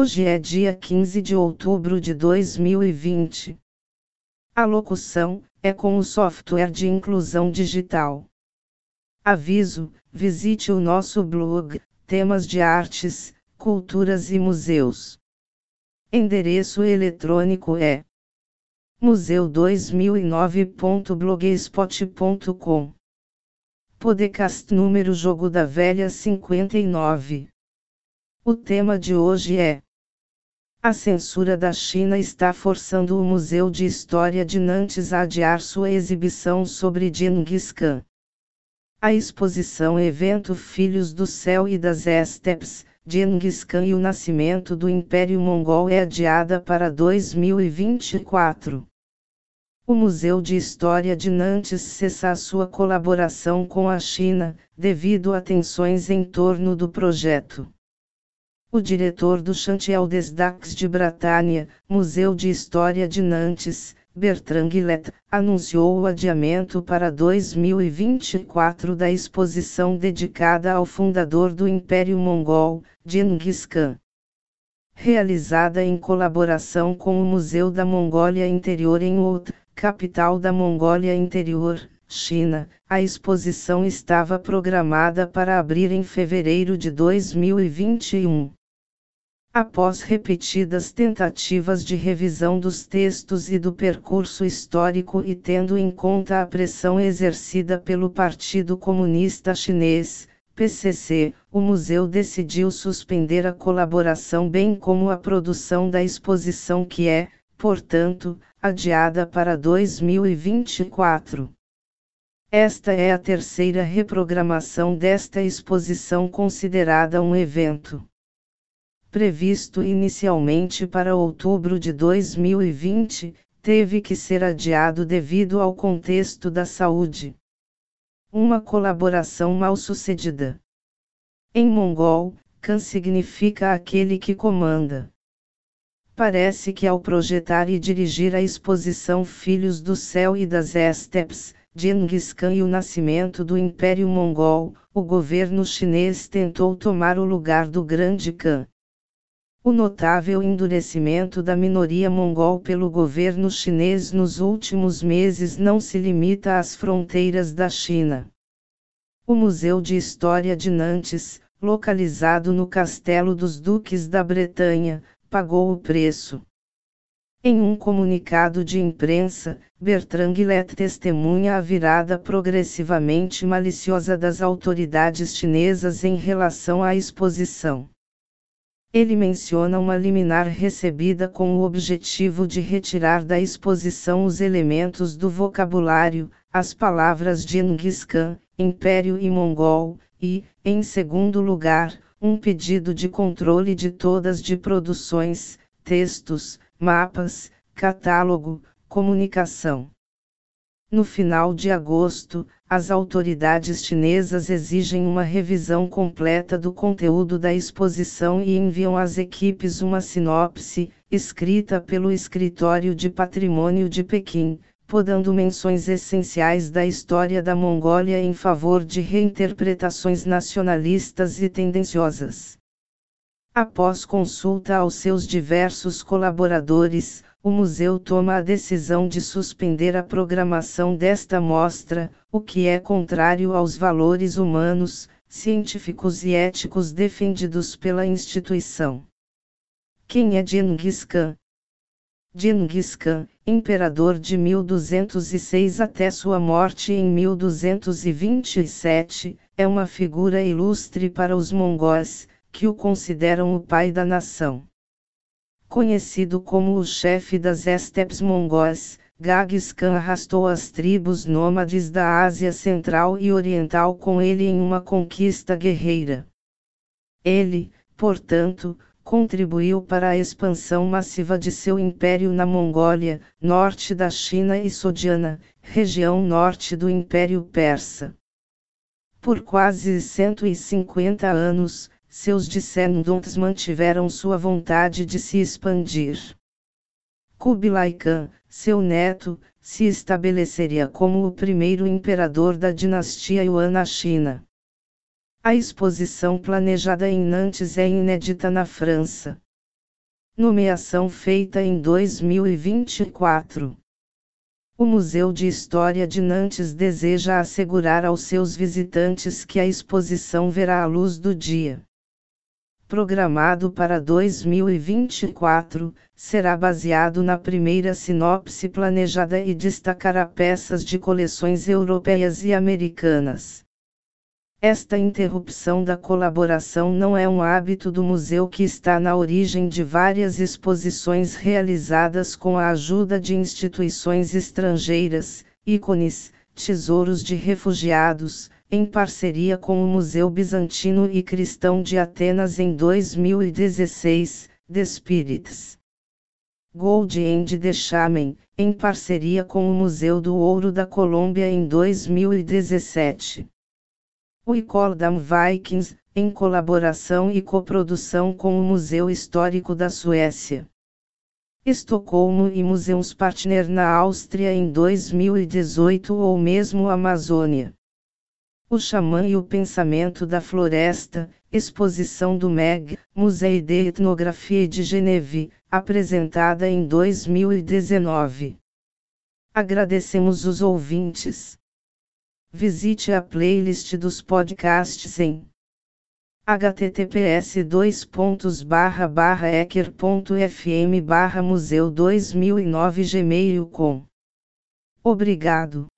Hoje é dia 15 de outubro de 2020. A locução é com o software de inclusão digital. Aviso: visite o nosso blog, temas de artes, culturas e museus. Endereço eletrônico é museu2009.blogspot.com. Podcast número Jogo da Velha 59. O tema de hoje é a censura da China está forçando o Museu de História de Nantes a adiar sua exibição sobre Genghis Khan. A exposição evento Filhos do Céu e das Estepes, Genghis Khan e o Nascimento do Império Mongol é adiada para 2024. O Museu de História de Nantes cessa sua colaboração com a China, devido a tensões em torno do projeto. O diretor do Chantiel des Dax de Bratânia, Museu de História de Nantes, Bertrand Guillet, anunciou o adiamento para 2024 da exposição dedicada ao fundador do Império Mongol, Genghis Khan. Realizada em colaboração com o Museu da Mongólia Interior em Oud, capital da Mongólia Interior, China, a exposição estava programada para abrir em fevereiro de 2021. Após repetidas tentativas de revisão dos textos e do percurso histórico e tendo em conta a pressão exercida pelo Partido Comunista Chinês, PCC, o museu decidiu suspender a colaboração bem como a produção da exposição que é, portanto, adiada para 2024. Esta é a terceira reprogramação desta exposição considerada um evento previsto inicialmente para outubro de 2020, teve que ser adiado devido ao contexto da saúde. Uma colaboração mal sucedida. Em mongol, Khan significa aquele que comanda. Parece que ao projetar e dirigir a exposição Filhos do Céu e das Estepes, Genghis Khan e o nascimento do Império Mongol, o governo chinês tentou tomar o lugar do Grande Khan. O notável endurecimento da minoria mongol pelo governo chinês nos últimos meses não se limita às fronteiras da China. O Museu de História de Nantes, localizado no Castelo dos Duques da Bretanha, pagou o preço. Em um comunicado de imprensa, Bertrand Guillet testemunha a virada progressivamente maliciosa das autoridades chinesas em relação à exposição. Ele menciona uma liminar recebida com o objetivo de retirar da exposição os elementos do vocabulário, as palavras Genghis Khan, Império e Mongol, e, em segundo lugar, um pedido de controle de todas de produções, textos, mapas, catálogo, comunicação. No final de agosto, as autoridades chinesas exigem uma revisão completa do conteúdo da exposição e enviam às equipes uma sinopse, escrita pelo Escritório de Patrimônio de Pequim, podando menções essenciais da história da Mongólia em favor de reinterpretações nacionalistas e tendenciosas. Após consulta aos seus diversos colaboradores, o museu toma a decisão de suspender a programação desta mostra, o que é contrário aos valores humanos, científicos e éticos defendidos pela instituição. Quem é Genghis Khan? Genghis Khan, imperador de 1206 até sua morte em 1227, é uma figura ilustre para os mongóis, que o consideram o pai da nação. Conhecido como o chefe das estepes mongóis, Genghis Khan arrastou as tribos nômades da Ásia Central e Oriental com ele em uma conquista guerreira. Ele, portanto, contribuiu para a expansão massiva de seu império na Mongólia, norte da China e Sogdiana, região norte do Império Persa. Por quase 150 anos, seus descendentes mantiveram sua vontade de se expandir. Kublai Khan, seu neto, se estabeleceria como o primeiro imperador da dinastia Yuan na China. A exposição planejada em Nantes é inédita na França. Nomeação feita em 2024. O Museu de História de Nantes deseja assegurar aos seus visitantes que a exposição verá a luz do dia. Programado para 2024, será baseado na primeira sinopse planejada e destacará peças de coleções europeias e americanas. Esta interrupção da colaboração não é um hábito do museu que está na origem de várias exposições realizadas com a ajuda de instituições estrangeiras, ícones, tesouros de refugiados, em parceria com o Museu Bizantino e Cristão de Atenas em 2016, The Spirits. Gold and the Shaman, em parceria com o Museu do Ouro da Colômbia em 2017. O Vikings, em colaboração e coprodução com o Museu Histórico da Suécia. Estocolmo e Museumspartner na Áustria em 2018 ou mesmo Amazônia. O Xamã e o Pensamento da Floresta, exposição do MEG, Museu de Etnografia de Geneve, apresentada em 2019. Agradecemos os ouvintes. Visite a playlist dos podcasts em https ecker.fm museu 2009 gmail.com Obrigado.